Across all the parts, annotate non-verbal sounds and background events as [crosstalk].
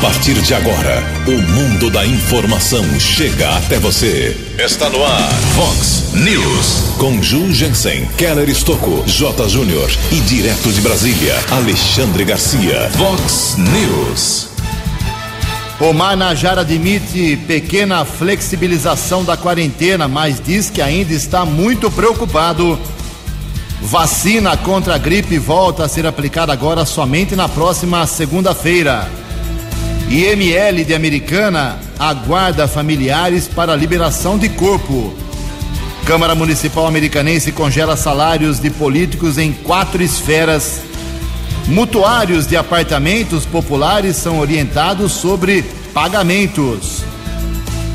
A partir de agora, o mundo da informação chega até você. Está no ar, Fox News. Com Ju Jensen, Keller Estocco, J. Júnior e direto de Brasília, Alexandre Garcia. Fox News. Omar Najar admite pequena flexibilização da quarentena, mas diz que ainda está muito preocupado. Vacina contra a gripe volta a ser aplicada agora somente na próxima segunda-feira. IML de Americana aguarda familiares para liberação de corpo. Câmara Municipal Americanense congela salários de políticos em quatro esferas. Mutuários de apartamentos populares são orientados sobre pagamentos.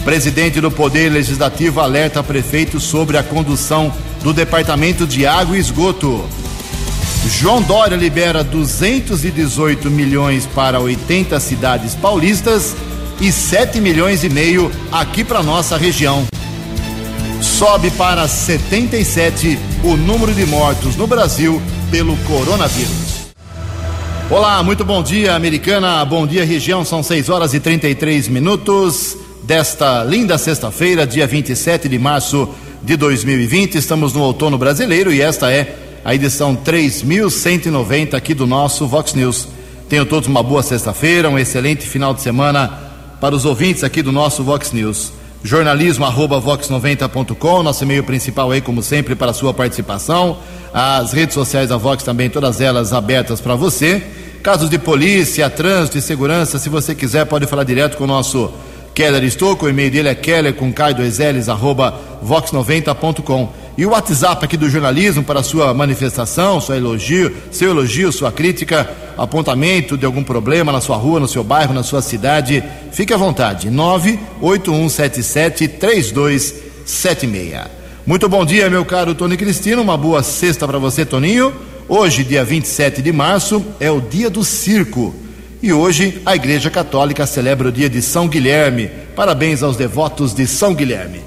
Presidente do Poder Legislativo alerta prefeitos sobre a condução do Departamento de Água e Esgoto. João Dória libera 218 milhões para 80 cidades paulistas e 7 milhões e meio aqui para nossa região. Sobe para 77 o número de mortos no Brasil pelo coronavírus. Olá, muito bom dia, americana. Bom dia, região. São 6 horas e 33 minutos desta linda sexta-feira, dia 27 de março de 2020. Estamos no outono brasileiro e esta é a edição 3190 aqui do nosso Vox News. Tenham todos uma boa sexta-feira, um excelente final de semana para os ouvintes aqui do nosso Vox News. Jornalismo arroba vox90.com, nosso e-mail principal aí, como sempre, para a sua participação. As redes sociais da Vox também, todas elas abertas para você. Casos de polícia, trânsito e segurança, se você quiser, pode falar direto com o nosso Keller Estouco. O e-mail dele é keller com k2ls arroba vox90.com. E o WhatsApp aqui do jornalismo para sua manifestação, seu elogio, seu elogio, sua crítica, apontamento de algum problema na sua rua, no seu bairro, na sua cidade, fique à vontade. 981773276. Muito bom dia, meu caro Tony Cristino. Uma boa sexta para você, Toninho. Hoje, dia 27 de março, é o dia do circo. E hoje a Igreja Católica celebra o dia de São Guilherme. Parabéns aos devotos de São Guilherme.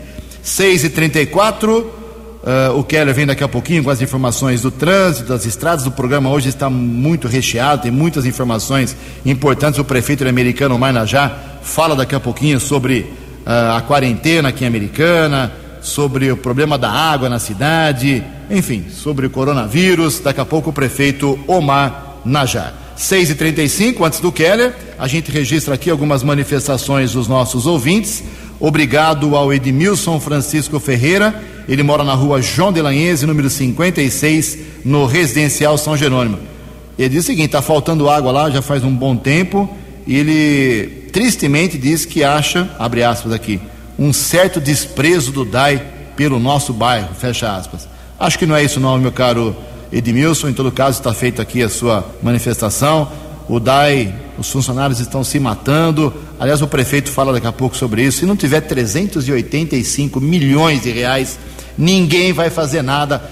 6 e 34 Uh, o Keller vem daqui a pouquinho com as informações do trânsito, das estradas. O programa hoje está muito recheado, tem muitas informações importantes. O prefeito americano Marnajá fala daqui a pouquinho sobre uh, a quarentena aqui em Americana, sobre o problema da água na cidade, enfim, sobre o coronavírus. Daqui a pouco o prefeito Omar Najar. 6h35, antes do Keller, a gente registra aqui algumas manifestações dos nossos ouvintes. Obrigado ao Edmilson Francisco Ferreira ele mora na rua João de Lanhese, número 56, no residencial São Jerônimo. Ele diz o seguinte: está faltando água lá já faz um bom tempo. E ele tristemente diz que acha, abre aspas aqui, um certo desprezo do DAI pelo nosso bairro, fecha aspas. Acho que não é isso, não, meu caro Edmilson. Em todo caso, está feita aqui a sua manifestação. O DAI, os funcionários estão se matando. Aliás, o prefeito fala daqui a pouco sobre isso. Se não tiver 385 milhões de reais Ninguém vai fazer nada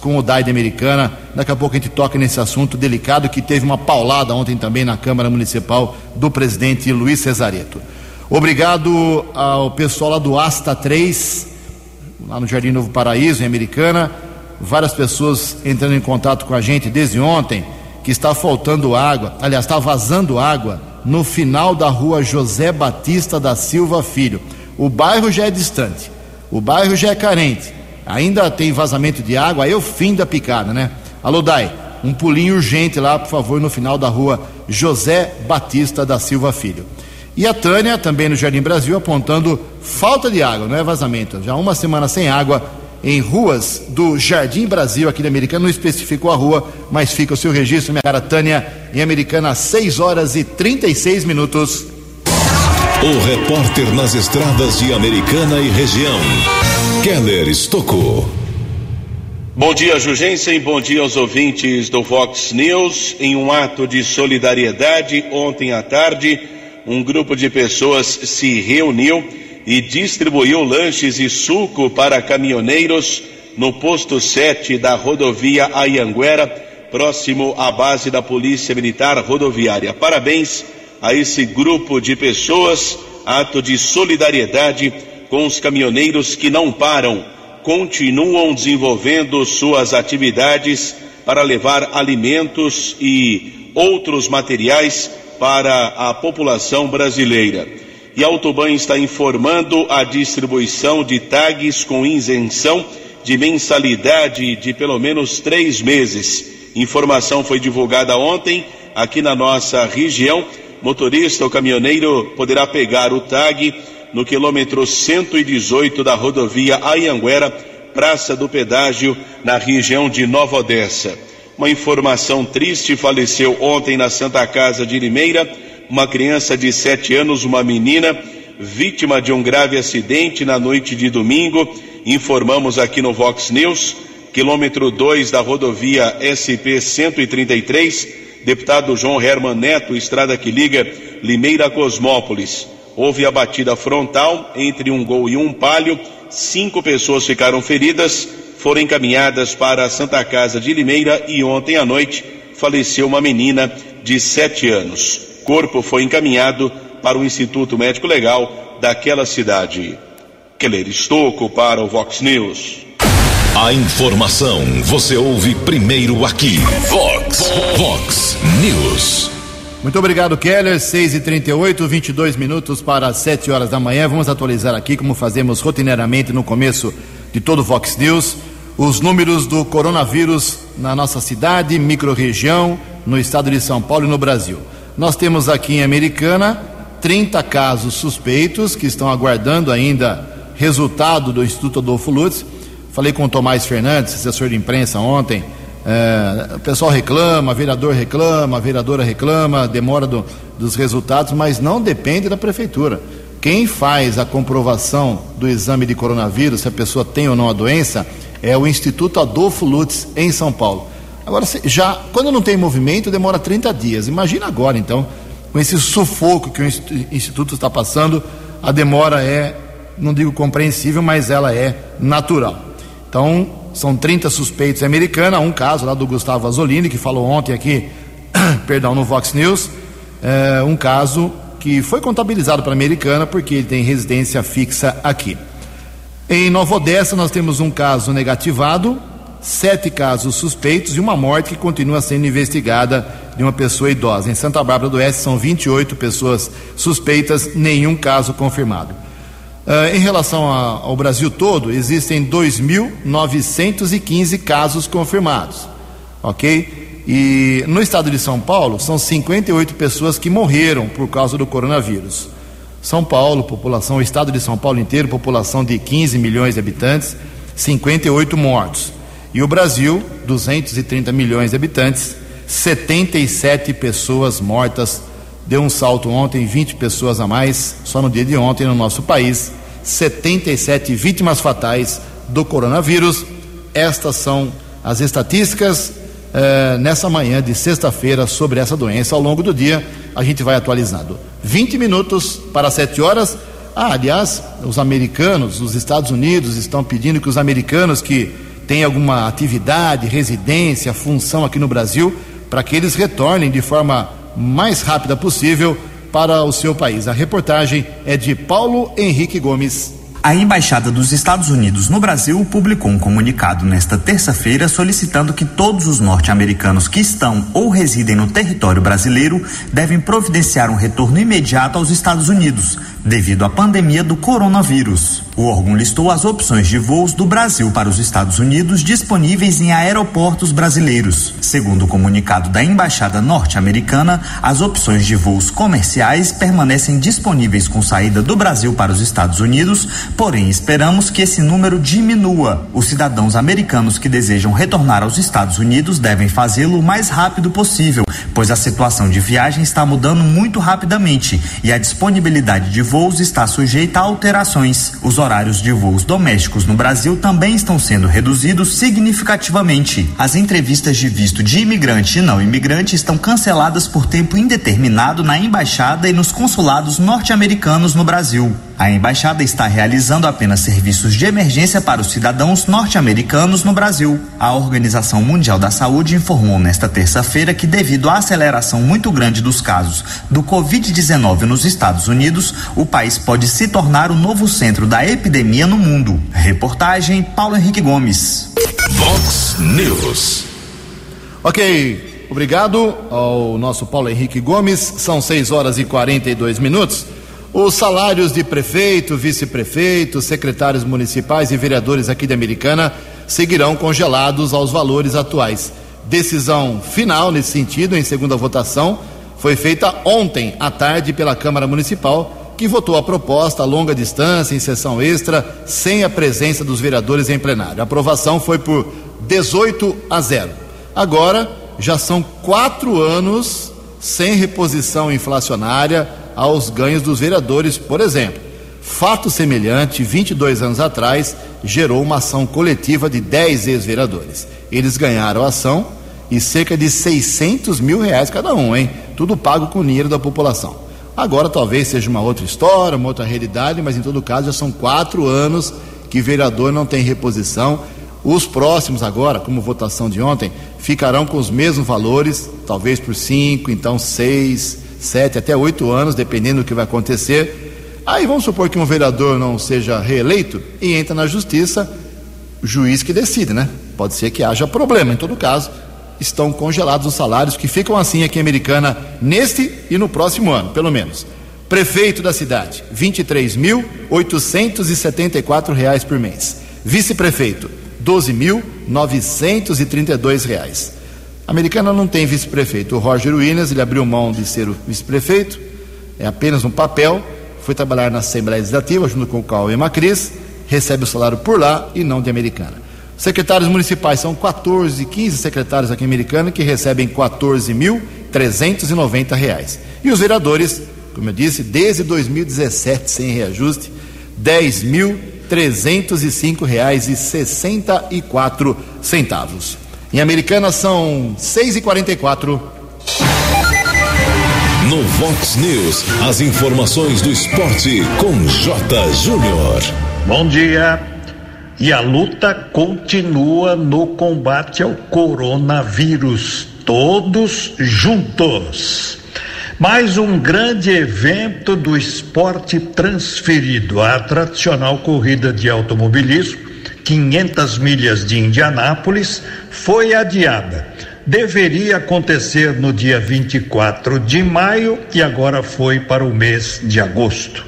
com o DAI Americana. Daqui a pouco a gente toca nesse assunto delicado que teve uma paulada ontem também na Câmara Municipal do presidente Luiz Cesareto. Obrigado ao pessoal lá do Asta 3, lá no Jardim Novo Paraíso, em Americana. Várias pessoas entrando em contato com a gente desde ontem que está faltando água, aliás, está vazando água no final da rua José Batista da Silva Filho. O bairro já é distante, o bairro já é carente ainda tem vazamento de água, aí é o fim da picada, né? Alô, Dai, um pulinho urgente lá, por favor, no final da rua José Batista da Silva Filho. E a Tânia, também no Jardim Brasil, apontando falta de água, não é vazamento. Já uma semana sem água em ruas do Jardim Brasil, aqui da Americana, não especificou a rua, mas fica o seu registro, minha cara Tânia, em Americana, 6 horas e 36 minutos. O repórter nas estradas de Americana e região, Keller Estocou. Bom dia, Jugensen. Bom dia aos ouvintes do Fox News. Em um ato de solidariedade, ontem à tarde, um grupo de pessoas se reuniu e distribuiu lanches e suco para caminhoneiros no posto 7 da rodovia Ayanguera, próximo à base da Polícia Militar Rodoviária. Parabéns a esse grupo de pessoas, ato de solidariedade com os caminhoneiros que não param, continuam desenvolvendo suas atividades para levar alimentos e outros materiais para a população brasileira. E a Autoban está informando a distribuição de tags com isenção de mensalidade de pelo menos três meses. Informação foi divulgada ontem aqui na nossa região. Motorista ou caminhoneiro poderá pegar o tag no quilômetro 118 da rodovia Ayanguera, Praça do Pedágio, na região de Nova Odessa. Uma informação triste: faleceu ontem na Santa Casa de Limeira uma criança de sete anos, uma menina, vítima de um grave acidente na noite de domingo informamos aqui no Vox News, quilômetro 2 da rodovia SP 133, deputado João Herman Neto, estrada que liga Limeira a Cosmópolis. Houve a batida frontal entre um gol e um palio, cinco pessoas ficaram feridas, foram encaminhadas para a Santa Casa de Limeira e ontem à noite faleceu uma menina de sete anos. Corpo foi encaminhado para o Instituto Médico Legal daquela cidade. Keller Estocco para o Vox News. A informação você ouve primeiro aqui. Vox, Vox News. Muito obrigado, Keller. 6 e 38 22 minutos para 7 horas da manhã. Vamos atualizar aqui, como fazemos rotineiramente no começo de todo o Vox News, os números do coronavírus na nossa cidade, microrregião, no estado de São Paulo e no Brasil. Nós temos aqui em Americana 30 casos suspeitos que estão aguardando ainda resultado do Instituto Adolfo Lutz. Falei com o Tomás Fernandes, assessor de imprensa, ontem. É, o pessoal reclama, vereador reclama, vereadora reclama, demora do, dos resultados, mas não depende da prefeitura. Quem faz a comprovação do exame de coronavírus, se a pessoa tem ou não a doença, é o Instituto Adolfo Lutz, em São Paulo. Agora, já quando não tem movimento, demora 30 dias. Imagina agora, então, com esse sufoco que o Instituto está passando, a demora é não digo compreensível, mas ela é natural. Então, são 30 suspeitos americanos, um caso lá do Gustavo Azzolini, que falou ontem aqui, [clears throat] perdão, no Vox News, é, um caso que foi contabilizado para a americana porque ele tem residência fixa aqui. Em Nova Odessa, nós temos um caso negativado, sete casos suspeitos e uma morte que continua sendo investigada de uma pessoa idosa. Em Santa Bárbara do Oeste, são 28 pessoas suspeitas, nenhum caso confirmado. Uh, em relação a, ao Brasil todo, existem 2.915 casos confirmados, ok? E no estado de São Paulo, são 58 pessoas que morreram por causa do coronavírus. São Paulo, população, o estado de São Paulo inteiro, população de 15 milhões de habitantes, 58 mortos. E o Brasil, 230 milhões de habitantes, 77 pessoas mortas deu um salto ontem, 20 pessoas a mais, só no dia de ontem no nosso país, 77 vítimas fatais do coronavírus. Estas são as estatísticas eh, nessa manhã de sexta-feira sobre essa doença. Ao longo do dia, a gente vai atualizando. 20 minutos para 7 horas. Ah, aliás, os americanos, os Estados Unidos estão pedindo que os americanos que têm alguma atividade, residência, função aqui no Brasil, para que eles retornem de forma mais rápida possível para o seu país. A reportagem é de Paulo Henrique Gomes. A Embaixada dos Estados Unidos no Brasil publicou um comunicado nesta terça-feira solicitando que todos os norte-americanos que estão ou residem no território brasileiro devem providenciar um retorno imediato aos Estados Unidos, devido à pandemia do coronavírus. O órgão listou as opções de voos do Brasil para os Estados Unidos disponíveis em aeroportos brasileiros. Segundo o comunicado da Embaixada norte-americana, as opções de voos comerciais permanecem disponíveis com saída do Brasil para os Estados Unidos, porém esperamos que esse número diminua. Os cidadãos americanos que desejam retornar aos Estados Unidos devem fazê-lo o mais rápido possível, pois a situação de viagem está mudando muito rapidamente e a disponibilidade de voos está sujeita a alterações. Os horários de voos domésticos no Brasil também estão sendo reduzidos significativamente. As entrevistas de visto de imigrante e não imigrante estão canceladas por tempo indeterminado na embaixada e nos consulados norte-americanos no Brasil. A embaixada está realizando apenas serviços de emergência para os cidadãos norte-americanos no Brasil. A Organização Mundial da Saúde informou nesta terça-feira que, devido à aceleração muito grande dos casos do Covid-19 nos Estados Unidos, o país pode se tornar o novo centro da epidemia no mundo. Reportagem Paulo Henrique Gomes. Vox News. Ok, obrigado ao nosso Paulo Henrique Gomes. São 6 horas e 42 minutos. Os salários de prefeito, vice-prefeito, secretários municipais e vereadores aqui de Americana seguirão congelados aos valores atuais. Decisão final nesse sentido, em segunda votação, foi feita ontem à tarde pela Câmara Municipal, que votou a proposta a longa distância, em sessão extra, sem a presença dos vereadores em plenário. A aprovação foi por 18 a 0. Agora, já são quatro anos sem reposição inflacionária aos ganhos dos vereadores, por exemplo. Fato semelhante, 22 anos atrás, gerou uma ação coletiva de 10 ex-vereadores. Eles ganharam a ação e cerca de 600 mil reais cada um, hein? Tudo pago com dinheiro da população. Agora talvez seja uma outra história, uma outra realidade, mas em todo caso já são quatro anos que vereador não tem reposição. Os próximos agora, como votação de ontem, ficarão com os mesmos valores, talvez por cinco, então seis, sete, até oito anos, dependendo do que vai acontecer. Aí vamos supor que um vereador não seja reeleito e entra na justiça, o juiz que decide, né? Pode ser que haja problema. Em todo caso, estão congelados os salários que ficam assim aqui em Americana neste e no próximo ano, pelo menos. Prefeito da cidade, 23.874 reais por mês. Vice-prefeito, 12.932 reais. Americana não tem vice-prefeito. O Roger Williams, ele abriu mão de ser o vice-prefeito, é apenas um papel, foi trabalhar na Assembleia Legislativa junto com o Cauê Macris, recebe o salário por lá e não de Americana. Secretários municipais são 14, 15 secretários aqui em Americana que recebem 14.390 reais. E os vereadores, como eu disse, desde 2017 sem reajuste, 10.305 reais e 64 centavos. Em Americana são 6 e 44 No Vox News, as informações do esporte com J. Júnior. Bom dia. E a luta continua no combate ao coronavírus, todos juntos. Mais um grande evento do esporte transferido. A tradicional corrida de automobilismo, 500 milhas de Indianápolis, foi adiada. Deveria acontecer no dia 24 de maio e agora foi para o mês de agosto.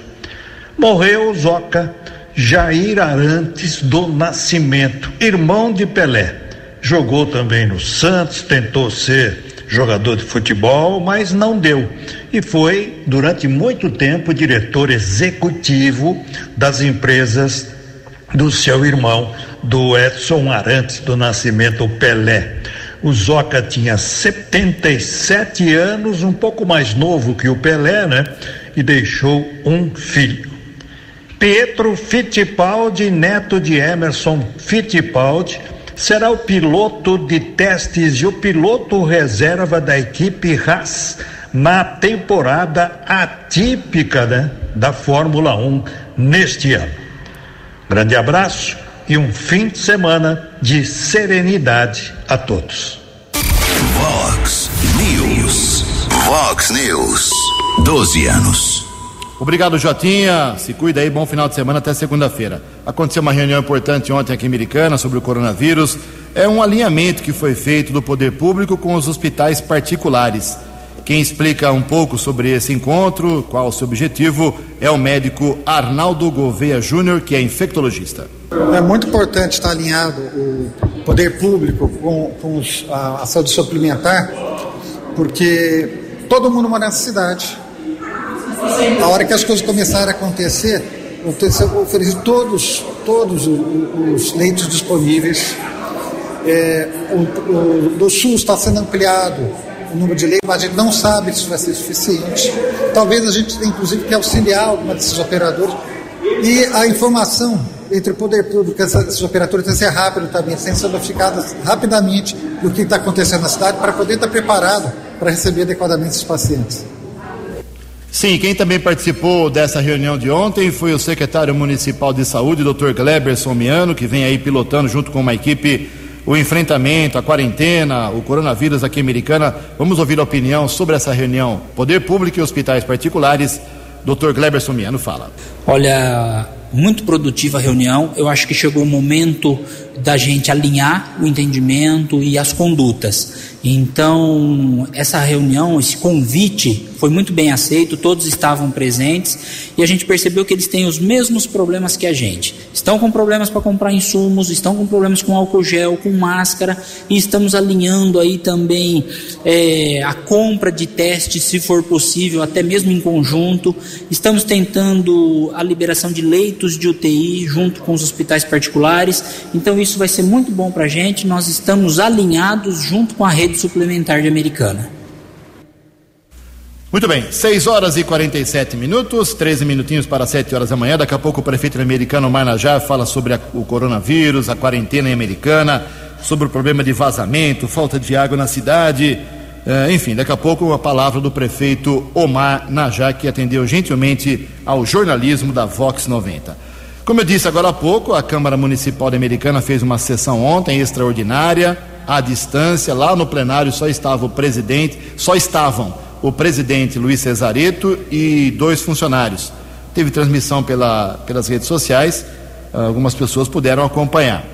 Morreu Zoca Jair Arantes do Nascimento, irmão de Pelé. Jogou também no Santos, tentou ser jogador de futebol, mas não deu. E foi, durante muito tempo, diretor executivo das empresas do seu irmão, do Edson Arantes do Nascimento Pelé. O Zoca tinha 77 anos, um pouco mais novo que o Pelé, né? E deixou um filho. Pietro Fittipaldi, neto de Emerson Fittipaldi, será o piloto de testes e o piloto reserva da equipe Haas na temporada atípica né, da Fórmula 1 neste ano. Grande abraço e um fim de semana de serenidade a todos. Vox News. Vox News. 12 anos. Obrigado, Jotinha. Se cuida aí, bom final de semana até segunda-feira. Aconteceu uma reunião importante ontem aqui em Americana sobre o coronavírus. É um alinhamento que foi feito do poder público com os hospitais particulares. Quem explica um pouco sobre esse encontro, qual o seu objetivo, é o médico Arnaldo Gouveia Júnior, que é infectologista. É muito importante estar alinhado o poder público com, com os, a, a saúde suplementar, porque todo mundo mora nessa cidade a hora que as coisas começarem a acontecer, oferecer todos, todos os leitos disponíveis. É, o, o, do SUS está sendo ampliado o número de leitos, mas a gente não sabe se vai ser suficiente. Talvez a gente tenha, inclusive, que auxiliar alguma desses operadores. E a informação entre o poder público e esses operadores tem que ser rápido também, sendo notificadas rapidamente do que está acontecendo na cidade para poder estar preparado para receber adequadamente esses pacientes. Sim, quem também participou dessa reunião de ontem foi o secretário municipal de saúde, Dr. Gleber Somiano, que vem aí pilotando junto com uma equipe o enfrentamento, a quarentena, o coronavírus aqui Americana. Vamos ouvir a opinião sobre essa reunião. Poder Público e hospitais particulares. Dr. Gleber Somiano fala. Olha, muito produtiva a reunião. Eu acho que chegou o momento da gente alinhar o entendimento e as condutas. Então, essa reunião, esse convite foi muito bem aceito, todos estavam presentes e a gente percebeu que eles têm os mesmos problemas que a gente. Estão com problemas para comprar insumos, estão com problemas com álcool gel, com máscara e estamos alinhando aí também é, a compra de testes, se for possível, até mesmo em conjunto. Estamos tentando a liberação de leitos de UTI junto com os hospitais particulares. Então, isso vai ser muito bom para a gente. Nós estamos alinhados junto com a rede suplementar de Americana. Muito bem, 6 horas e 47 minutos, 13 minutinhos para 7 horas da manhã. Daqui a pouco o prefeito americano Marnajá fala sobre a, o coronavírus, a quarentena Americana, sobre o problema de vazamento, falta de água na cidade. Uh, enfim, daqui a pouco a palavra do prefeito Omar Najá, que atendeu gentilmente ao jornalismo da Vox 90. Como eu disse agora há pouco, a Câmara Municipal de Americana fez uma sessão ontem extraordinária, à distância. Lá no plenário só estava o presidente, só estavam o presidente Luiz Cesareto e dois funcionários. Teve transmissão pela, pelas redes sociais, algumas pessoas puderam acompanhar.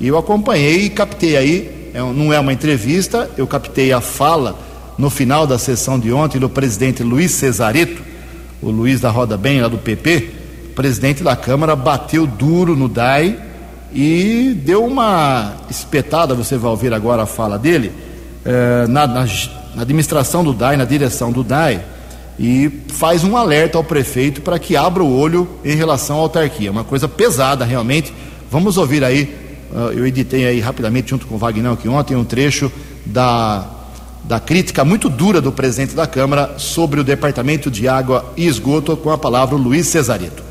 E eu acompanhei e captei aí, é não é uma entrevista, eu captei a fala no final da sessão de ontem do presidente Luiz Cesareto, o Luiz da Roda Bem, lá do PP, presidente da Câmara bateu duro no DAI e deu uma espetada, você vai ouvir agora a fala dele, eh, na, na, na, administração do DAI, na direção do DAI, e faz um alerta ao prefeito para que abra o olho em relação à autarquia. Uma coisa pesada, realmente. Vamos ouvir aí, uh, eu editei aí rapidamente, junto com o Wagner aqui ontem, um trecho da, da crítica muito dura do presidente da Câmara sobre o Departamento de Água e Esgoto, com a palavra Luiz Cesarito.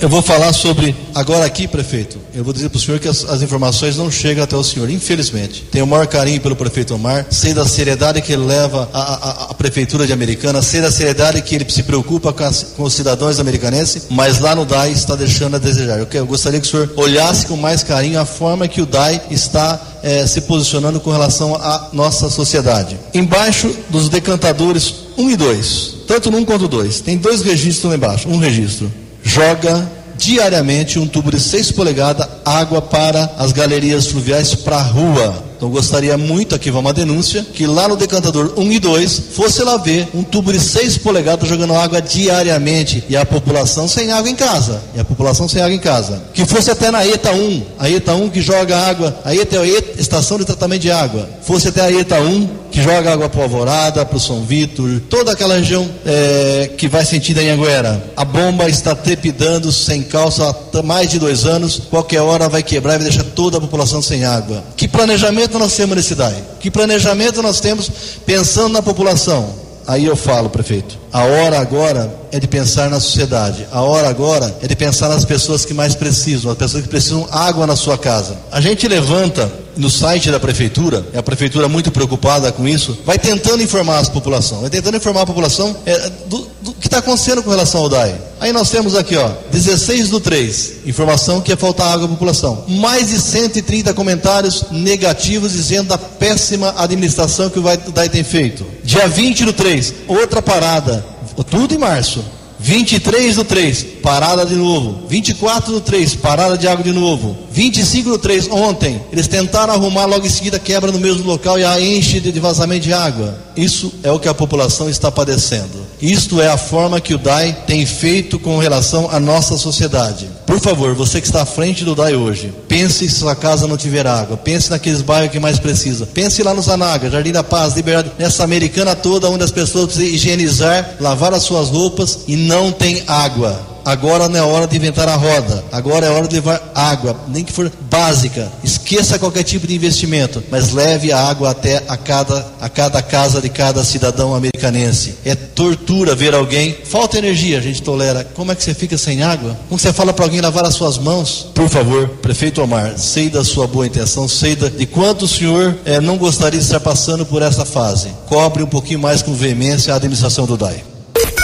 Eu vou falar sobre, agora aqui, prefeito, eu vou dizer para o senhor que as, as, informações não chegam até o senhor, infelizmente. Tenho o maior carinho pelo prefeito Omar, sei da seriedade que ele leva a prefeitura de Americana, sei da seriedade que ele se preocupa com, as, com os cidadãos americanenses, mas lá no DAI está deixando a desejar. Eu, eu, gostaria que o senhor olhasse com mais carinho a forma que o DAI está é, se posicionando com relação à nossa sociedade. Embaixo dos decantadores 1 um e 2, tanto no 1 um quanto 2, tem dois registros lá embaixo. Um registro joga diariamente um tubo de 6 polegadas água para as galerias fluviais para a rua. Então gostaria muito, aqui vai uma denúncia, que lá no decantador 1 e 2 fosse lá ver um tubo de 6 polegadas jogando água diariamente e a população sem água em casa. E a população sem água em casa. Que fosse até na ETA 1, a ETA 1 que joga água, a ETA é a estação de tratamento de água. Fosse até a ETA 1 que joga água para Alvorada, para o São Vitor, toda aquela região é, que vai sentido em Anguera. A bomba está trepidando sem calça há mais de dois anos, qualquer hora vai quebrar e vai deixar toda a população sem água. Que planejamento planejamento nós temos nesse DAI? Que planejamento nós temos pensando na população? Aí eu falo, prefeito, a hora agora é de pensar na sociedade. A hora agora é de pensar nas pessoas que mais precisam, as pessoas que precisam água na sua casa. A gente levanta no site da prefeitura, é a prefeitura muito preocupada com isso, vai tentando informar a população, vai tentando informar a população é, do, do, que está acontecendo com relação ao DAE. Aí nós temos aqui, ó, 16 do 3, informação que ia faltar água à população. Mais de 130 comentários negativos dizendo da péssima administração que o DAE tem feito. Dia 20 do 3, outra parada, tudo em março. 23 do 3, parada de novo. 24 do 3, parada de água de novo. 25 do 3, ontem, eles tentaram arrumar, logo em seguida quebra no mesmo local e a enche de vazamento de água. Isso é o que a população está padecendo. Isto é a forma que o DAI tem feito com relação à nossa sociedade. Por favor, você que está à frente do DAI hoje, pense se sua casa não tiver água, pense naqueles bairros que mais precisa. Pense lá no Zanaga, Jardim da Paz, Liberdade, nessa americana toda onde as pessoas precisam higienizar, lavar as suas roupas e não tem água. Agora não é hora de inventar a roda. Agora é hora de levar água, nem que for básica. Esqueça qualquer tipo de investimento, mas leve a água até a cada, a cada casa de cada cidadão americanense. É tortura ver alguém. Falta energia, a gente tolera. Como é que você fica sem água? Como você fala para alguém lavar as suas mãos? Por favor, prefeito Omar, sei da sua boa intenção, sei de quanto o senhor é, não gostaria de estar passando por essa fase. Cobre um pouquinho mais com veemência a administração do DAI.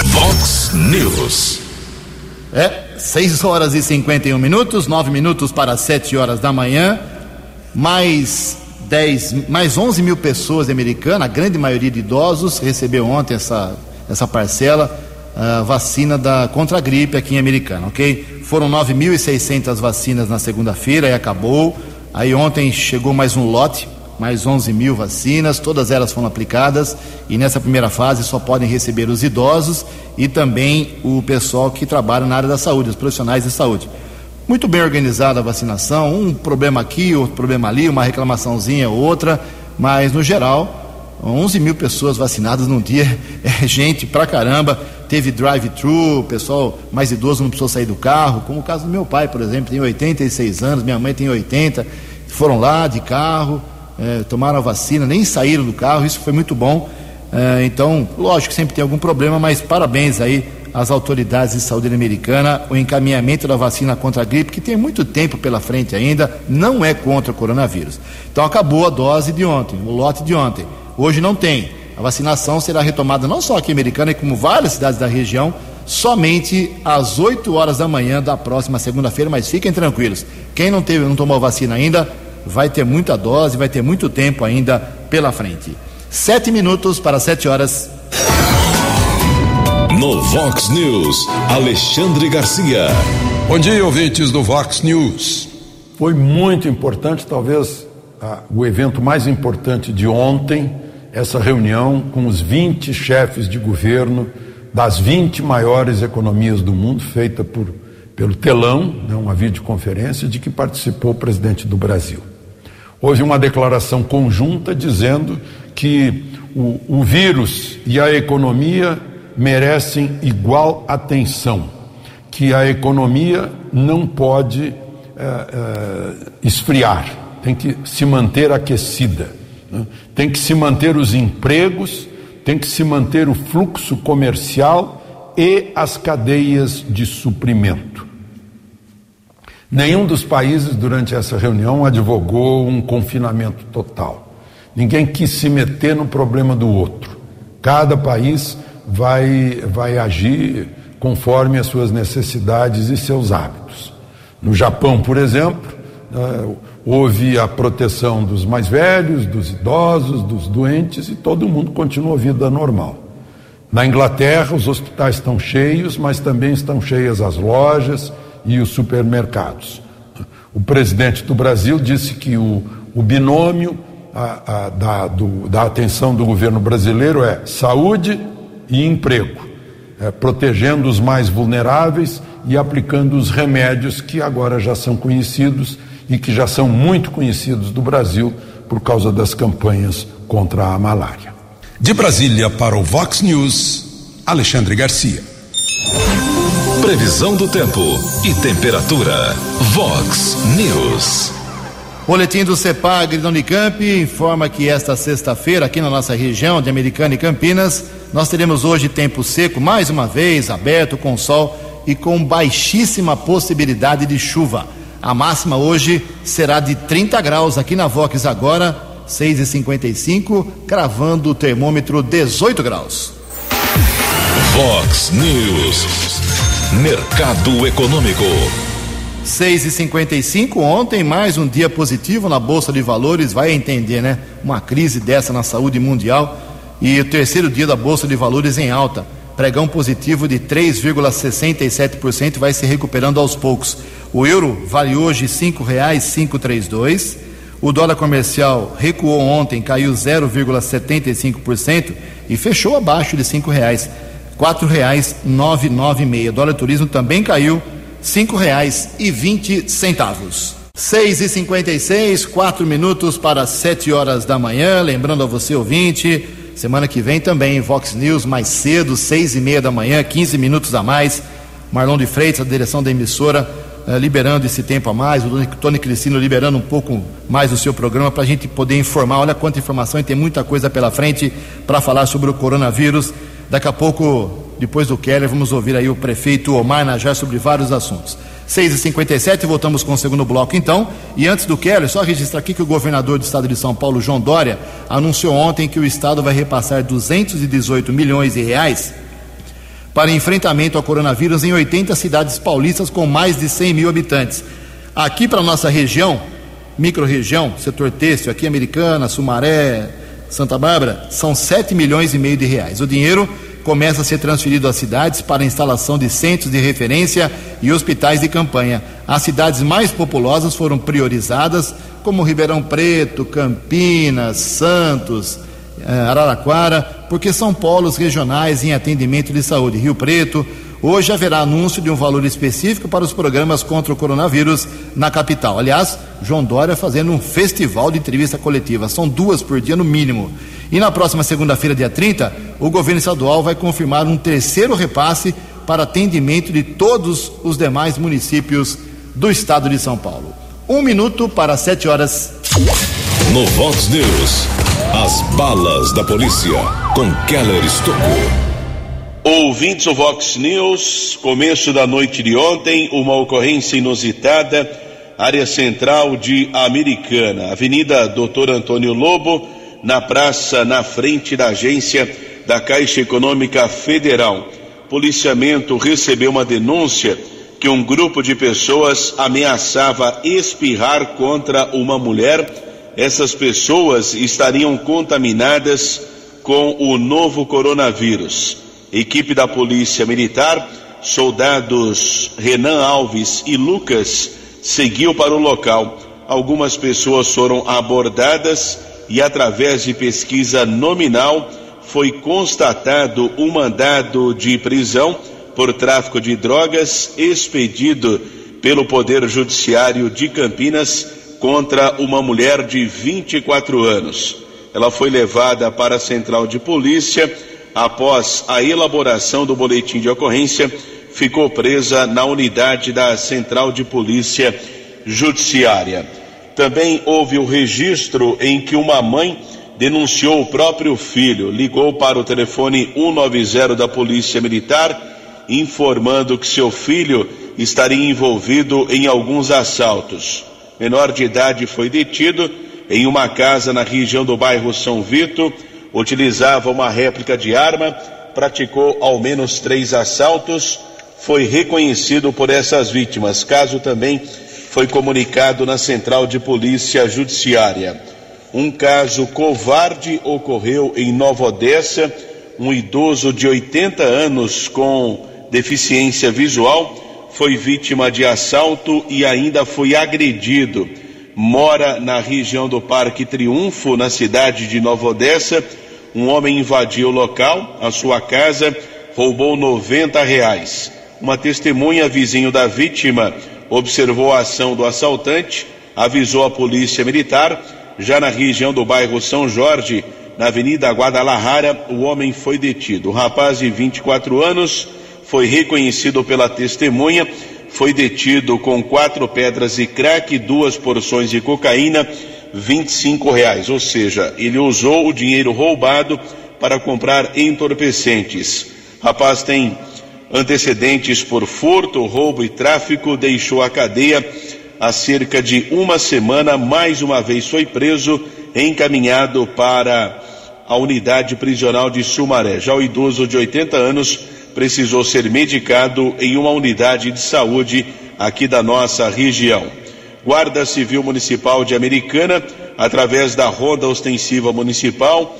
Vox News. É, 6 horas e 51 minutos, 9 minutos para 7 horas da manhã. Mais 10, mais 11 mil pessoas americanas, a grande maioria de idosos, recebeu ontem essa, essa parcela uh, vacina da, contra a gripe aqui em Americana, ok? Foram 9.600 vacinas na segunda-feira e acabou. Aí ontem chegou mais um lote, mais 11 mil vacinas, todas elas foram aplicadas e nessa primeira fase só podem receber os idosos e também o pessoal que trabalha na área da saúde, os profissionais de saúde. Muito bem organizada a vacinação, um problema aqui, outro problema ali, uma reclamaçãozinha, outra, mas no geral, 11 mil pessoas vacinadas num dia, [laughs] é gente pra caramba. Teve drive-thru, pessoal mais idoso não precisou sair do carro, como o caso do meu pai, por exemplo, tem 86 anos, minha mãe tem 80, foram lá de carro, é, tomaram a vacina, nem saíram do carro, isso foi muito bom. É, então, lógico que sempre tem algum problema, mas parabéns aí às autoridades de saúde americana, o encaminhamento da vacina contra a gripe, que tem muito tempo pela frente ainda, não é contra o coronavírus. Então acabou a dose de ontem, o lote de ontem. Hoje não tem. A vacinação será retomada não só aqui em Americana, como várias cidades da região, somente às 8 horas da manhã da próxima segunda-feira, mas fiquem tranquilos. Quem não teve, não tomou vacina ainda, vai ter muita dose, vai ter muito tempo ainda pela frente. Sete minutos para sete horas. No Vox News, Alexandre Garcia. Bom dia, ouvintes do Vox News. Foi muito importante, talvez ah, o evento mais importante de ontem, essa reunião com os 20 chefes de governo das 20 maiores economias do mundo, feita por, pelo telão, né, uma videoconferência, de que participou o presidente do Brasil. Houve uma declaração conjunta dizendo que o, o vírus e a economia merecem igual atenção, que a economia não pode é, é, esfriar, tem que se manter aquecida, né? tem que se manter os empregos, tem que se manter o fluxo comercial e as cadeias de suprimento. Nenhum dos países durante essa reunião advogou um confinamento total. Ninguém quis se meter no problema do outro. Cada país vai, vai agir conforme as suas necessidades e seus hábitos. No Japão, por exemplo, uh, houve a proteção dos mais velhos, dos idosos, dos doentes e todo mundo continua a vida normal. Na Inglaterra, os hospitais estão cheios, mas também estão cheias as lojas e os supermercados. O presidente do Brasil disse que o, o binômio a, a, da, do, da atenção do governo brasileiro é saúde e emprego, é, protegendo os mais vulneráveis e aplicando os remédios que agora já são conhecidos e que já são muito conhecidos do Brasil por causa das campanhas contra a malária. De Brasília para o Vox News, Alexandre Garcia. Previsão do tempo e temperatura. Vox News. Boletim do CEPAG da Unicamp informa que esta sexta-feira, aqui na nossa região de Americana e Campinas, nós teremos hoje tempo seco, mais uma vez, aberto, com sol e com baixíssima possibilidade de chuva. A máxima hoje será de 30 graus aqui na Vox agora, 6h55, cravando o termômetro 18 graus. Vox News. Mercado Econômico. 6 e 55 ontem, mais um dia positivo na Bolsa de Valores, vai entender, né? Uma crise dessa na saúde mundial e o terceiro dia da Bolsa de Valores em alta. Pregão positivo de 3,67% vai se recuperando aos poucos. O euro vale hoje R$ 5,532. O dólar comercial recuou ontem, caiu 0,75% e fechou abaixo de R$ 5,00. R$ 4,996. O dólar turismo também caiu cinco reais e vinte centavos. Seis e cinquenta e seis, quatro minutos para sete horas da manhã. Lembrando a você, ouvinte, semana que vem também Vox News mais cedo, seis e meia da manhã, quinze minutos a mais. Marlon de Freitas, a direção da emissora, eh, liberando esse tempo a mais. O Tony Cristino liberando um pouco mais o seu programa para a gente poder informar. Olha quanta informação e tem muita coisa pela frente para falar sobre o coronavírus. Daqui a pouco depois do Keller, vamos ouvir aí o prefeito Omar Najar sobre vários assuntos. 6h57, voltamos com o segundo bloco então. E antes do Keller, só registrar aqui que o governador do estado de São Paulo, João Dória, anunciou ontem que o estado vai repassar 218 milhões de reais para enfrentamento ao coronavírus em 80 cidades paulistas com mais de 100 mil habitantes. Aqui para nossa região, microrregião, setor têxtil, aqui Americana, Sumaré, Santa Bárbara, são 7 milhões e meio de reais. O dinheiro começa a ser transferido às cidades para a instalação de centros de referência e hospitais de campanha. As cidades mais populosas foram priorizadas, como Ribeirão Preto, Campinas, Santos, eh, Araraquara, porque são polos regionais em atendimento de saúde. Rio Preto, Hoje haverá anúncio de um valor específico para os programas contra o coronavírus na capital. Aliás, João Dória fazendo um festival de entrevista coletiva. São duas por dia no mínimo. E na próxima segunda-feira, dia 30, o governo estadual vai confirmar um terceiro repasse para atendimento de todos os demais municípios do estado de São Paulo. Um minuto para sete horas. No Vox News, as balas da polícia com Keller Estocou. Ouvintes do Vox News, começo da noite de ontem, uma ocorrência inusitada, área central de Americana, Avenida Doutor Antônio Lobo, na praça, na frente da agência da Caixa Econômica Federal. Policiamento recebeu uma denúncia que um grupo de pessoas ameaçava espirrar contra uma mulher. Essas pessoas estariam contaminadas com o novo coronavírus equipe da Polícia Militar, soldados Renan Alves e Lucas, seguiu para o local. Algumas pessoas foram abordadas e, através de pesquisa nominal, foi constatado um mandado de prisão por tráfico de drogas expedido pelo Poder Judiciário de Campinas contra uma mulher de 24 anos. Ela foi levada para a central de polícia após a elaboração do boletim de ocorrência, ficou presa na unidade da Central de Polícia Judiciária. Também houve o registro em que uma mãe denunciou o próprio filho, ligou para o telefone 190 da Polícia Militar, informando que seu filho estaria envolvido em alguns assaltos. Menor de idade foi detido em uma casa na região do bairro São Vito utilizava uma réplica de arma, praticou ao menos três assaltos, foi reconhecido por essas vítimas. Caso também foi comunicado na Central de Polícia Judiciária. Um caso covarde ocorreu em Nova Odessa. Um idoso de 80 anos com deficiência visual foi vítima de assalto e ainda foi agredido. Mora na região do Parque Triunfo, na cidade de Nova Odessa um homem invadiu o local, a sua casa, roubou 90 reais. Uma testemunha vizinho da vítima observou a ação do assaltante, avisou a polícia militar. Já na região do bairro São Jorge, na Avenida Guadalajara, o homem foi detido. O rapaz de 24 anos foi reconhecido pela testemunha, foi detido com quatro pedras de crack, duas porções de cocaína 25 reais, ou seja, ele usou o dinheiro roubado para comprar entorpecentes. Rapaz tem antecedentes por furto, roubo e tráfico, deixou a cadeia há cerca de uma semana, mais uma vez foi preso, encaminhado para a unidade prisional de Sumaré. Já o idoso de 80 anos precisou ser medicado em uma unidade de saúde aqui da nossa região. Guarda Civil Municipal de Americana, através da Ronda Ostensiva Municipal,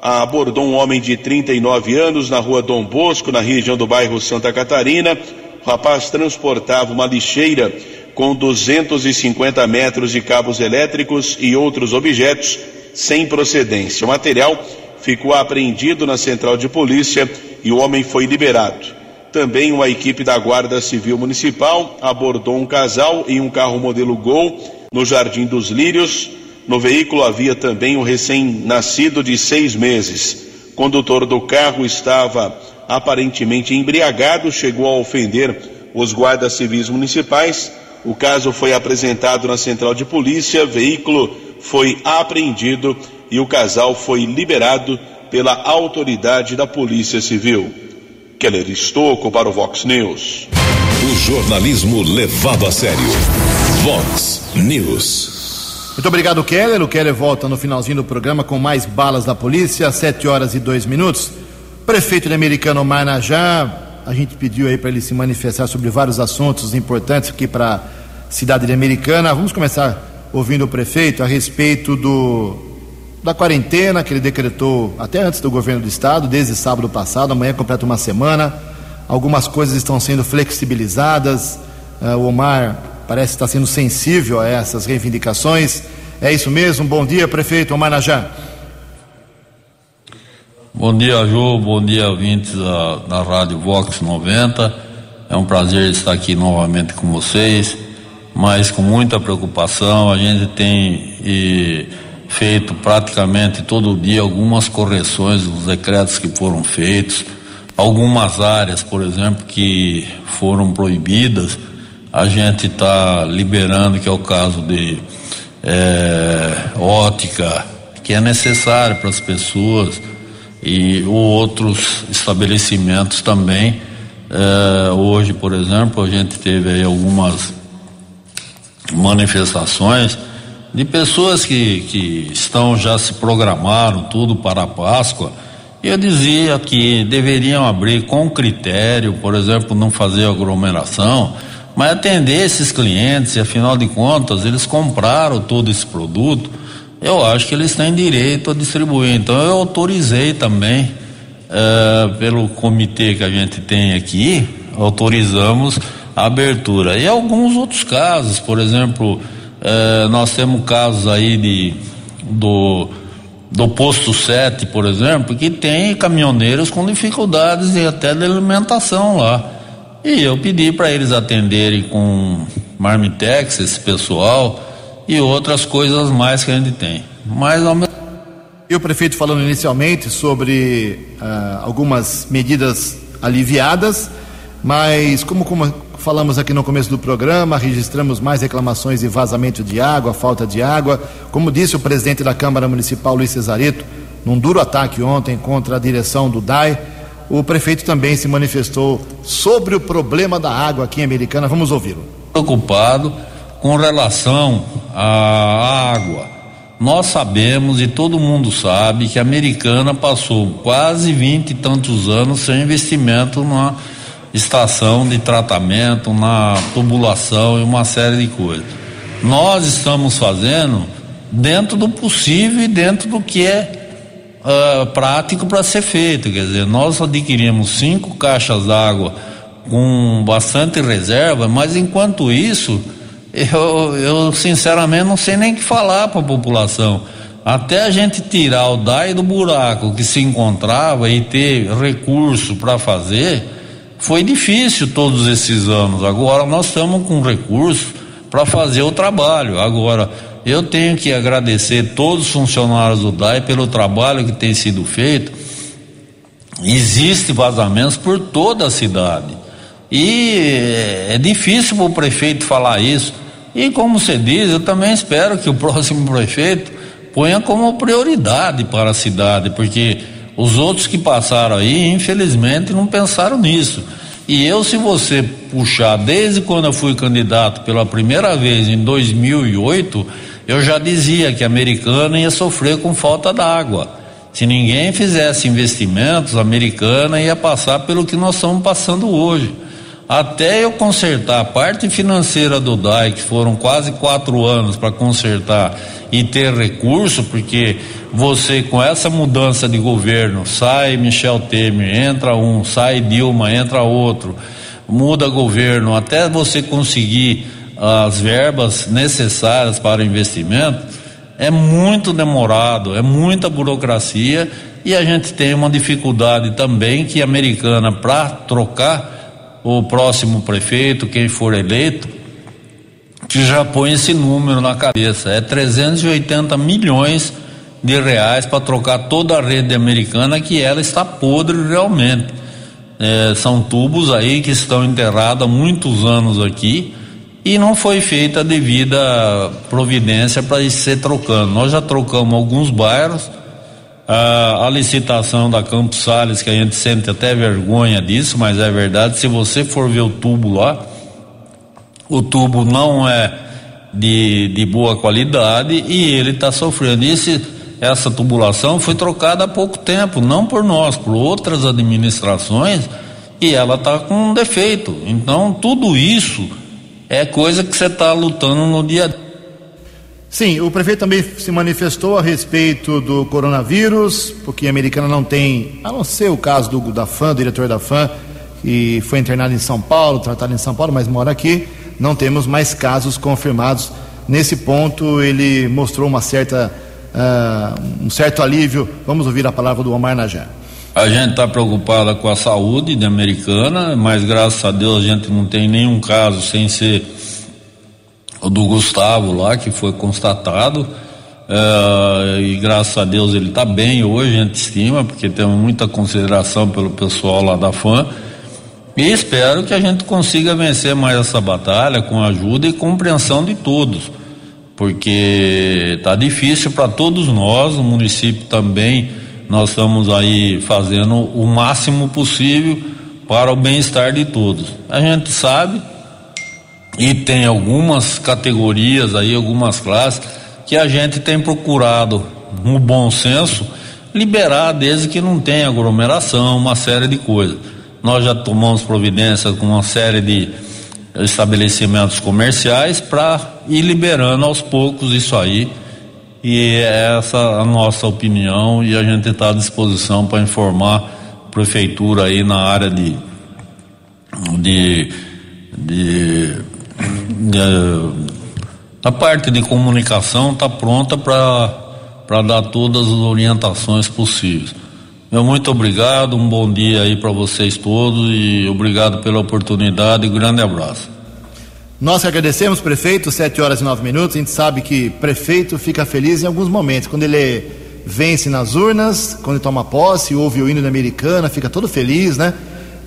abordou um homem de 39 anos na rua Dom Bosco, na região do bairro Santa Catarina. O rapaz transportava uma lixeira com 250 metros de cabos elétricos e outros objetos sem procedência. O material ficou apreendido na central de polícia e o homem foi liberado. Também uma equipe da Guarda Civil Municipal abordou um casal em um carro modelo Gol no Jardim dos Lírios. No veículo havia também um recém-nascido de seis meses. O condutor do carro estava aparentemente embriagado, chegou a ofender os guardas civis municipais. O caso foi apresentado na central de polícia, veículo foi apreendido e o casal foi liberado pela autoridade da Polícia Civil. Keller Estocco para o Vox News. O jornalismo levado a sério. Vox News. Muito obrigado, Keller. O Keller volta no finalzinho do programa com mais balas da polícia, às 7 horas e 2 minutos. Prefeito de Americano Marnajá, a gente pediu aí para ele se manifestar sobre vários assuntos importantes aqui para a cidade de Americana. Vamos começar ouvindo o prefeito a respeito do da quarentena que ele decretou até antes do governo do estado, desde sábado passado, amanhã completa uma semana. Algumas coisas estão sendo flexibilizadas. Uh, o Omar parece estar sendo sensível a essas reivindicações. É isso mesmo? Bom dia, prefeito Omar Najá. Bom dia, Ju. Bom dia, ouvintes da, da Rádio Vox 90. É um prazer estar aqui novamente com vocês, mas com muita preocupação. A gente tem e, feito praticamente todo dia algumas correções dos decretos que foram feitos. Algumas áreas, por exemplo, que foram proibidas, a gente está liberando, que é o caso de é, ótica, que é necessário para as pessoas e outros estabelecimentos também. É, hoje, por exemplo, a gente teve aí algumas manifestações de pessoas que, que estão já se programaram tudo para a Páscoa. Eu dizia que deveriam abrir com critério, por exemplo, não fazer aglomeração, mas atender esses clientes, e afinal de contas, eles compraram todo esse produto eu acho que eles têm direito a distribuir. Então eu autorizei também, uh, pelo comitê que a gente tem aqui, autorizamos a abertura. E alguns outros casos, por exemplo, uh, nós temos casos aí de, do, do posto 7, por exemplo, que tem caminhoneiros com dificuldades e até de alimentação lá. E eu pedi para eles atenderem com Marmitex, esse pessoal e outras coisas mais que a gente tem. Mas ao mesmo e o prefeito falando inicialmente sobre uh, algumas medidas aliviadas, mas como, como, falamos aqui no começo do programa, registramos mais reclamações de vazamento de água, falta de água. Como disse o presidente da Câmara Municipal, Luiz Cesarito, num duro ataque ontem contra a direção do DAI, o prefeito também se manifestou sobre o problema da água aqui em Americana. Vamos ouvi-lo. Preocupado com relação à água, nós sabemos e todo mundo sabe que a americana passou quase vinte e tantos anos sem investimento na estação de tratamento, na tubulação e uma série de coisas. Nós estamos fazendo dentro do possível e dentro do que é uh, prático para ser feito. Quer dizer, nós adquirimos cinco caixas d'água com bastante reserva, mas enquanto isso eu, eu sinceramente não sei nem o que falar para a população. Até a gente tirar o DAI do buraco que se encontrava e ter recurso para fazer, foi difícil todos esses anos. Agora nós estamos com recurso para fazer o trabalho. Agora, eu tenho que agradecer todos os funcionários do DAI pelo trabalho que tem sido feito. Existem vazamentos por toda a cidade. E é difícil para o prefeito falar isso. E como você diz, eu também espero que o próximo prefeito ponha como prioridade para a cidade, porque os outros que passaram aí, infelizmente, não pensaram nisso. E eu, se você puxar desde quando eu fui candidato pela primeira vez em 2008, eu já dizia que a americana ia sofrer com falta d'água. Se ninguém fizesse investimentos, a americana ia passar pelo que nós estamos passando hoje até eu consertar a parte financeira do DAI, que foram quase quatro anos para consertar e ter recurso, porque você com essa mudança de governo, sai Michel Temer, entra um, sai Dilma, entra outro, muda governo, até você conseguir as verbas necessárias para investimento, é muito demorado, é muita burocracia e a gente tem uma dificuldade também que a americana para trocar o próximo prefeito, quem for eleito, que já põe esse número na cabeça. É 380 milhões de reais para trocar toda a rede americana que ela está podre realmente. É, são tubos aí que estão enterrados há muitos anos aqui e não foi feita a devida providência para ser trocando. Nós já trocamos alguns bairros a, a, licitação da Campos Sales, que a gente sente até vergonha disso, mas é verdade. Se você for ver o tubo lá, o tubo não é de, de boa qualidade e ele está sofrendo. Esse, essa tubulação foi trocada há pouco tempo, não por nós, por outras administrações, e ela está com um defeito. Então, tudo isso é coisa que você está lutando no dia a dia Sim, o prefeito também se manifestou a respeito do coronavírus, porque a americana não tem, a não ser o caso do, da FAM, diretor da FAM, que foi internado em São Paulo, tratado em São Paulo, mas mora aqui, não temos mais casos confirmados. Nesse ponto, ele mostrou uma certa, uh, um certo alívio. Vamos ouvir a palavra do Omar Najar. A gente está preocupada com a saúde da americana, mas graças a Deus a gente não tem nenhum caso sem ser do Gustavo lá, que foi constatado. Uh, e graças a Deus ele está bem hoje, a gente estima, porque temos muita consideração pelo pessoal lá da FAM. E espero que a gente consiga vencer mais essa batalha com ajuda e compreensão de todos, porque está difícil para todos nós, o município também, nós estamos aí fazendo o máximo possível para o bem-estar de todos. A gente sabe e tem algumas categorias aí, algumas classes que a gente tem procurado, no bom senso, liberar desde que não tenha aglomeração, uma série de coisas. Nós já tomamos providências com uma série de estabelecimentos comerciais para ir liberando aos poucos isso aí. E é essa a nossa opinião e a gente está à disposição para informar a prefeitura aí na área de, de, de a parte de comunicação está pronta para dar todas as orientações possíveis. Meu muito obrigado, um bom dia aí para vocês todos e obrigado pela oportunidade e grande abraço. Nós que agradecemos, prefeito, sete horas e nove minutos. A gente sabe que prefeito fica feliz em alguns momentos. Quando ele vence nas urnas, quando ele toma posse, ouve o hino da americana, fica todo feliz, né?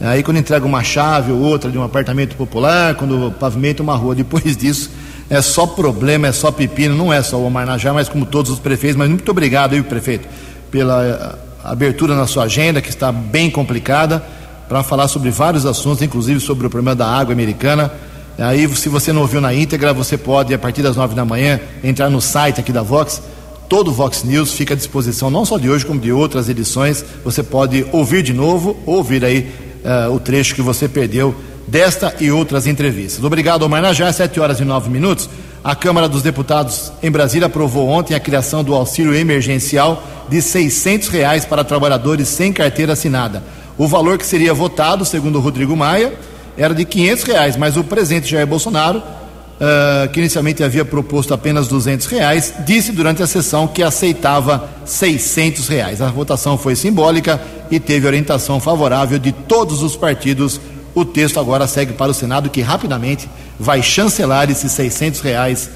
Aí quando entrega uma chave ou outra de um apartamento popular, quando pavimenta uma rua, depois [laughs] disso é só problema, é só pepino, não é só o Omar Najá, mas como todos os prefeitos, mas muito obrigado aí, prefeito, pela eh, abertura na sua agenda, que está bem complicada, para falar sobre vários assuntos, inclusive sobre o problema da água americana. Aí, se você não ouviu na íntegra, você pode, a partir das nove da manhã, entrar no site aqui da Vox. Todo o Vox News fica à disposição, não só de hoje, como de outras edições. Você pode ouvir de novo, ouvir aí uh, o trecho que você perdeu desta e outras entrevistas. Obrigado, Omar Najá, 7 horas e 9 minutos. A Câmara dos Deputados em Brasília aprovou ontem a criação do auxílio emergencial de 600 reais para trabalhadores sem carteira assinada. O valor que seria votado, segundo Rodrigo Maia, era de 500 reais, mas o presidente Jair Bolsonaro uh, que inicialmente havia proposto apenas 200 reais, disse durante a sessão que aceitava 600 reais. A votação foi simbólica e teve orientação favorável de todos os partidos. O texto agora segue para o Senado, que rapidamente vai chancelar esses 600 reais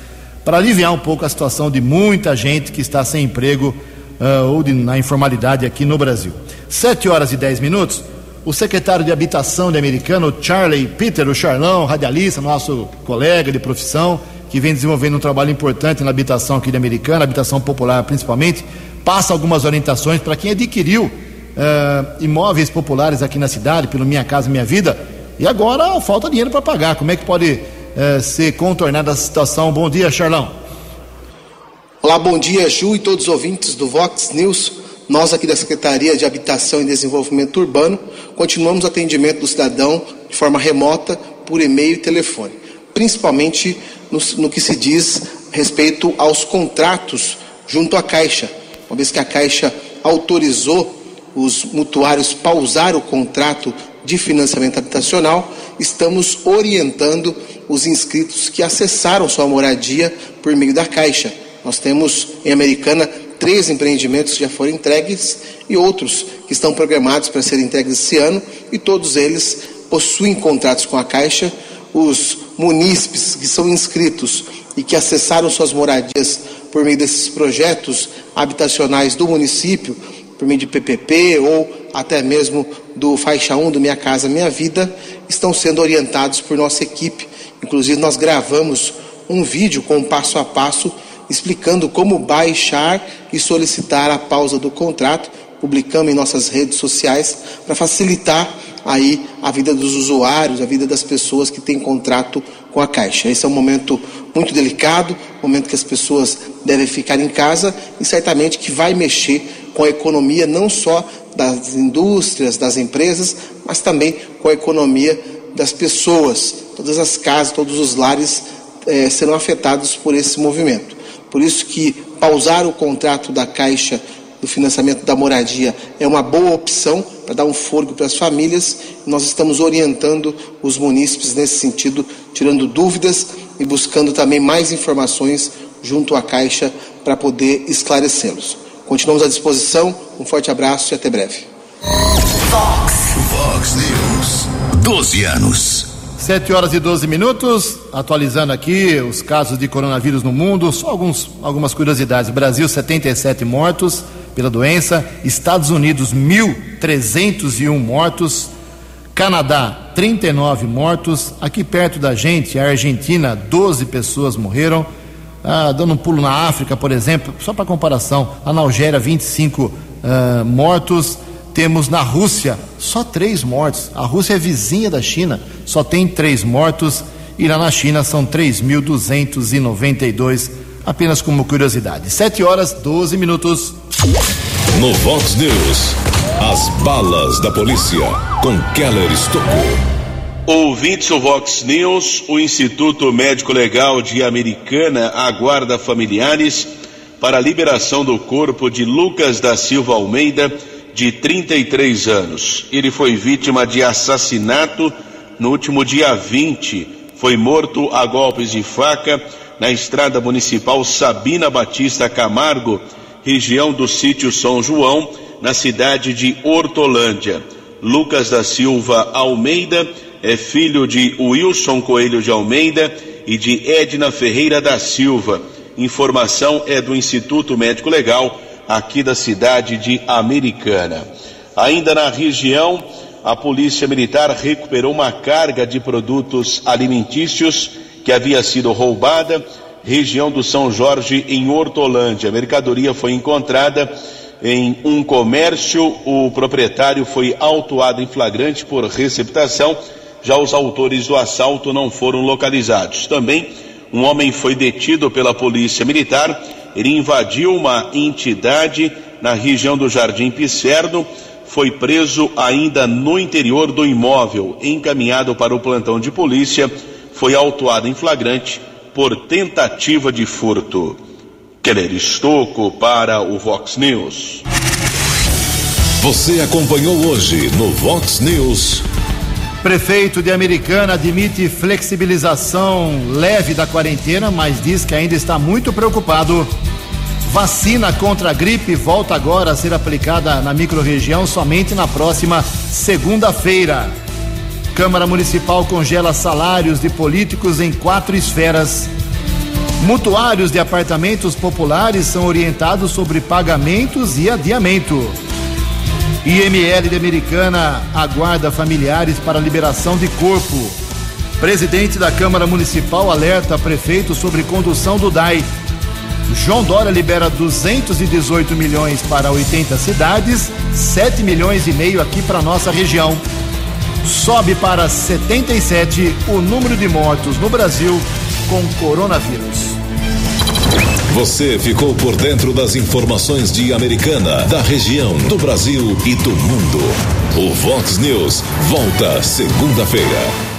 para aliviar um pouco a situação de muita gente que está sem emprego uh, ou de, na informalidade aqui no Brasil. 7 horas e 10 minutos o secretário de Habitação de Americano, Charlie Peter, o Charlão, radialista, nosso colega de profissão, que vem desenvolvendo um trabalho importante na habitação aqui de Americana, habitação popular principalmente, passa algumas orientações para quem adquiriu uh, imóveis populares aqui na cidade, pelo Minha Casa Minha Vida, e agora falta dinheiro para pagar. Como é que pode uh, ser contornada essa situação? Bom dia, Charlão. Olá, bom dia, Ju e todos os ouvintes do Vox News. Nós aqui da Secretaria de Habitação e Desenvolvimento Urbano continuamos o atendimento do cidadão de forma remota, por e-mail e telefone, principalmente no, no que se diz respeito aos contratos junto à Caixa, uma vez que a Caixa autorizou os mutuários pausar o contrato de financiamento habitacional, estamos orientando os inscritos que acessaram sua moradia por meio da Caixa. Nós temos em Americana três empreendimentos que já foram entregues e outros que estão programados para serem entregues esse ano, e todos eles possuem contratos com a Caixa. Os munícipes que são inscritos e que acessaram suas moradias por meio desses projetos habitacionais do município, por meio de PPP ou até mesmo do Faixa 1 do Minha Casa Minha Vida, estão sendo orientados por nossa equipe. Inclusive, nós gravamos um vídeo com passo a passo explicando como baixar e solicitar a pausa do contrato. Publicamos em nossas redes sociais para facilitar aí a vida dos usuários, a vida das pessoas que têm contrato com a Caixa. Esse é um momento muito delicado, momento que as pessoas devem ficar em casa e certamente que vai mexer com a economia não só das indústrias, das empresas, mas também com a economia das pessoas. Todas as casas, todos os lares eh, serão afetados por esse movimento. Por isso que pausar o contrato da Caixa do financiamento da moradia é uma boa opção para dar um fôlego para as famílias. Nós estamos orientando os munícipes nesse sentido, tirando dúvidas e buscando também mais informações junto à Caixa para poder esclarecê-los. Continuamos à disposição, um forte abraço e até breve. Fox. Fox News. 12 anos. 7 horas e 12 minutos, atualizando aqui os casos de coronavírus no mundo, só alguns, algumas curiosidades. Brasil, 77 mortos pela doença, Estados Unidos, 1.301 mortos, Canadá, 39 mortos, aqui perto da gente, a Argentina, 12 pessoas morreram, ah, dando um pulo na África, por exemplo, só para comparação, a Algéria, 25 ah, mortos, temos na Rússia só três mortos. A Rússia é vizinha da China, só tem três mortos. E lá na China são 3.292, apenas como curiosidade. 7 horas 12 minutos. No Vox News, as balas da polícia com Keller Estocou. Ouvintes do Vox News, o Instituto Médico Legal de Americana aguarda familiares para a liberação do corpo de Lucas da Silva Almeida de 33 anos. Ele foi vítima de assassinato no último dia 20. Foi morto a golpes de faca na estrada municipal Sabina Batista Camargo, região do sítio São João, na cidade de Hortolândia. Lucas da Silva Almeida é filho de Wilson Coelho de Almeida e de Edna Ferreira da Silva. Informação é do Instituto Médico Legal aqui da cidade de Americana. Ainda na região, a Polícia Militar recuperou uma carga de produtos alimentícios que havia sido roubada, região do São Jorge, em Hortolândia. A mercadoria foi encontrada em um comércio, o proprietário foi autuado em flagrante por receptação, já os autores do assalto não foram localizados. Também um homem foi detido pela Polícia Militar. Ele invadiu uma entidade na região do Jardim Pisserno, foi preso ainda no interior do imóvel, encaminhado para o plantão de polícia, foi autuado em flagrante por tentativa de furto. Keller Estocco para o Vox News. Você acompanhou hoje no Vox News. Prefeito de Americana admite flexibilização leve da quarentena, mas diz que ainda está muito preocupado. Vacina contra a gripe volta agora a ser aplicada na microrregião somente na próxima segunda-feira. Câmara Municipal congela salários de políticos em quatro esferas. Mutuários de apartamentos populares são orientados sobre pagamentos e adiamento. IML de Americana aguarda familiares para liberação de corpo. Presidente da Câmara Municipal alerta prefeito sobre condução do DAI. João Dória libera 218 milhões para 80 cidades, 7 milhões e meio aqui para nossa região. Sobe para 77 o número de mortos no Brasil com coronavírus. Você ficou por dentro das informações de Americana, da região, do Brasil e do mundo. O Vox News volta segunda-feira.